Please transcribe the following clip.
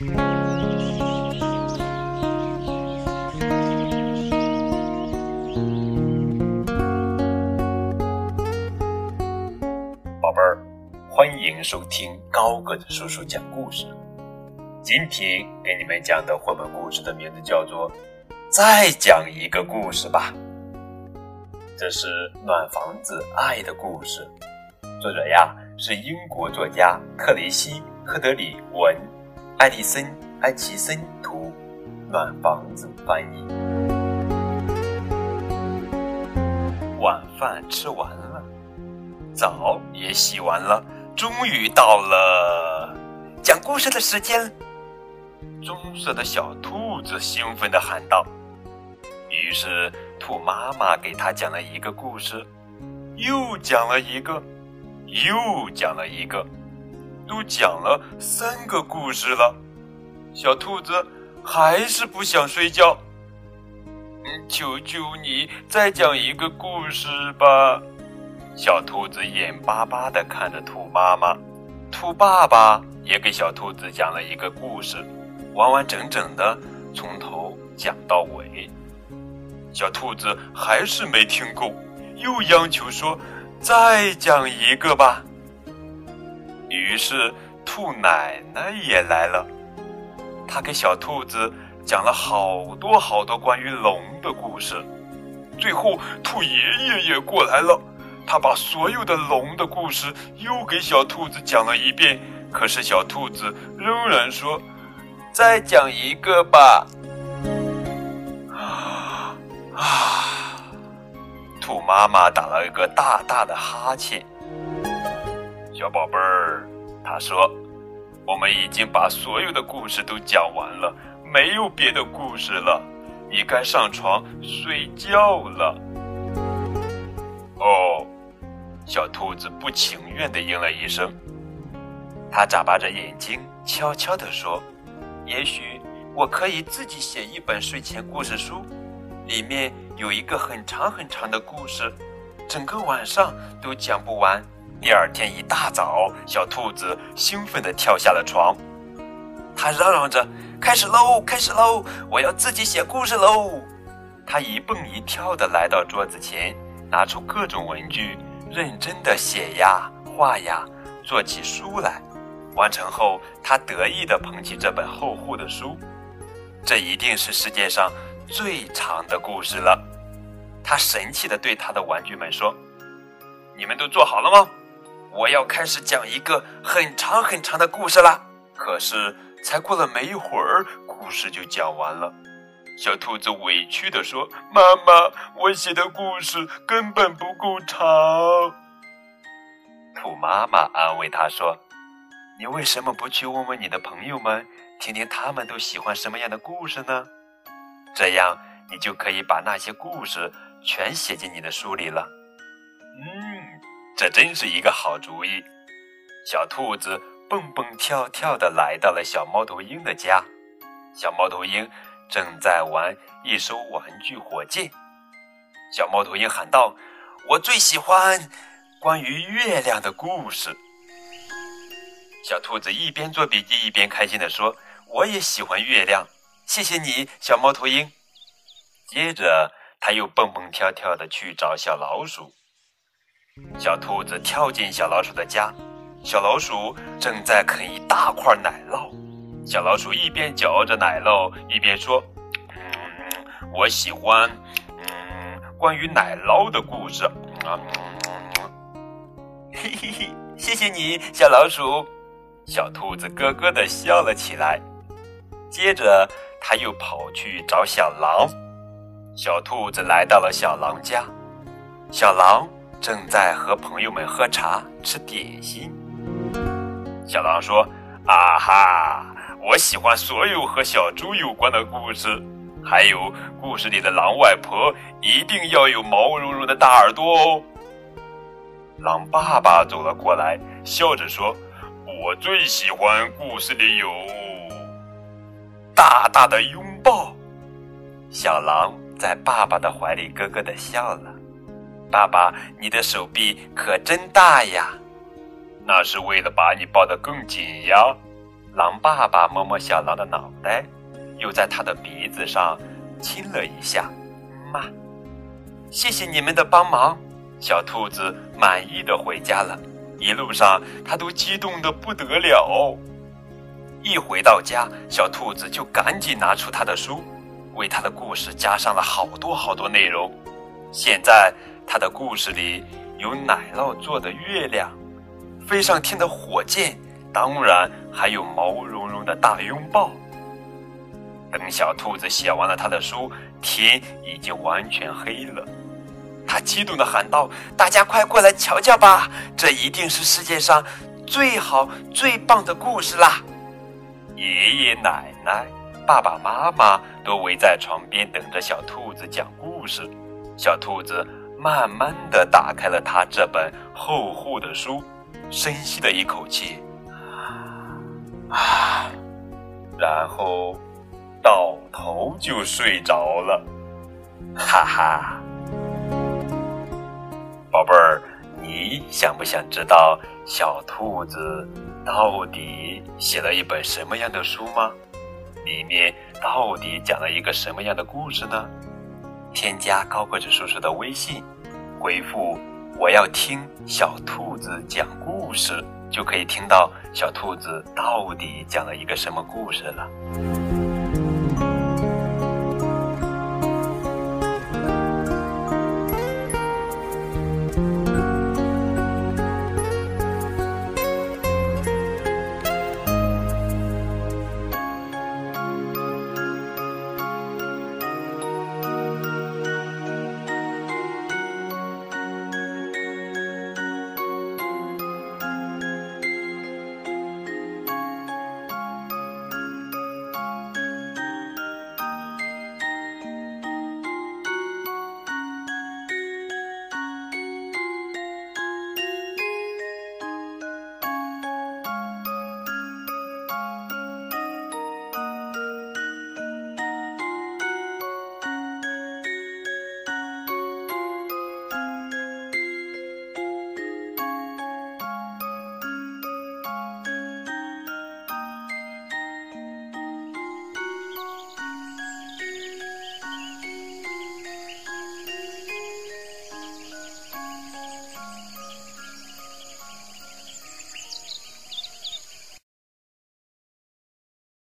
宝贝儿，欢迎收听高个子叔叔讲故事。今天给你们讲的绘本故事的名字叫做《再讲一个故事吧》。这是暖房子爱的故事，作者呀是英国作家克雷西·赫德里文，爱迪森·埃奇森图，暖房子翻译。晚饭吃完了，澡也洗完了，终于到了讲故事的时间。棕色的小兔子兴奋地喊道。于是，兔妈妈给他讲了一个故事，又讲了一个，又讲了一个，都讲了三个故事了。小兔子还是不想睡觉。嗯求求你再讲一个故事吧！小兔子眼巴巴地看着兔妈妈，兔爸爸也给小兔子讲了一个故事，完完整整的从头讲到尾。小兔子还是没听够，又央求说：“再讲一个吧。”于是兔奶奶也来了，她给小兔子讲了好多好多关于龙的故事。最后，兔爷爷也过来了，他把所有的龙的故事又给小兔子讲了一遍。可是小兔子仍然说：“再讲一个吧。”啊！兔妈妈打了一个大大的哈欠。小宝贝儿，他说：“我们已经把所有的故事都讲完了，没有别的故事了，你该上床睡觉了。”哦，小兔子不情愿地应了一声。他眨巴着眼睛，悄悄地说：“也许我可以自己写一本睡前故事书。”里面有一个很长很长的故事，整个晚上都讲不完。第二天一大早，小兔子兴奋地跳下了床，它嚷嚷着：“开始喽，开始喽！我要自己写故事喽！”它一蹦一跳地来到桌子前，拿出各种文具，认真地写呀、画呀，做起书来。完成后，它得意地捧起这本厚厚的书，这一定是世界上。最长的故事了，他神气地对他的玩具们说：“你们都做好了吗？我要开始讲一个很长很长的故事啦！”可是才过了没一会儿，故事就讲完了。小兔子委屈地说：“妈妈，我写的故事根本不够长。”兔妈妈安慰它说：“你为什么不去问问你的朋友们，听听他们都喜欢什么样的故事呢？”这样，你就可以把那些故事全写进你的书里了。这真是一个好主意。小兔子蹦蹦跳跳地来到了小猫头鹰的家。小猫头鹰正在玩一艘玩具火箭。小猫头鹰喊道：“我最喜欢关于月亮的故事。”小兔子一边做笔记一边开心地说：“我也喜欢月亮。”谢谢你，小猫头鹰。接着，他又蹦蹦跳跳的去找小老鼠。小兔子跳进小老鼠的家，小老鼠正在啃一大块奶酪。小老鼠一边嚼着奶酪，一边说：“嗯，我喜欢，嗯，关于奶酪的故事。”啊，嘿嘿 嘿，谢谢你，小老鼠。小兔子咯咯的笑了起来。接着。他又跑去找小狼，小兔子来到了小狼家，小狼正在和朋友们喝茶吃点心。小狼说：“啊哈，我喜欢所有和小猪有关的故事，还有故事里的狼外婆一定要有毛茸茸的大耳朵哦。”狼爸爸走了过来，笑着说：“我最喜欢故事里有。”大大的拥抱，小狼在爸爸的怀里咯咯的笑了。爸爸，你的手臂可真大呀！那是为了把你抱得更紧呀。狼爸爸摸摸小狼的脑袋，又在他的鼻子上亲了一下，妈，谢谢你们的帮忙。小兔子满意的回家了，一路上它都激动的不得了。一回到家，小兔子就赶紧拿出他的书，为他的故事加上了好多好多内容。现在他的故事里有奶酪做的月亮，飞上天的火箭，当然还有毛茸茸的大拥抱。等小兔子写完了他的书，天已经完全黑了。他激动地喊道：“大家快过来瞧瞧吧，这一定是世界上最好最棒的故事啦！”爷爷奶奶、爸爸妈妈都围在床边等着小兔子讲故事。小兔子慢慢地打开了他这本厚厚的书，深吸了一口气，啊，然后倒头就睡着了。哈哈。宝贝儿，你想不想知道小兔子到底写了一本什么样的书吗？里面到底讲了一个什么样的故事呢？添加高个子叔叔的微信，回复“我要听小兔子讲故事”，就可以听到小兔子到底讲了一个什么故事了。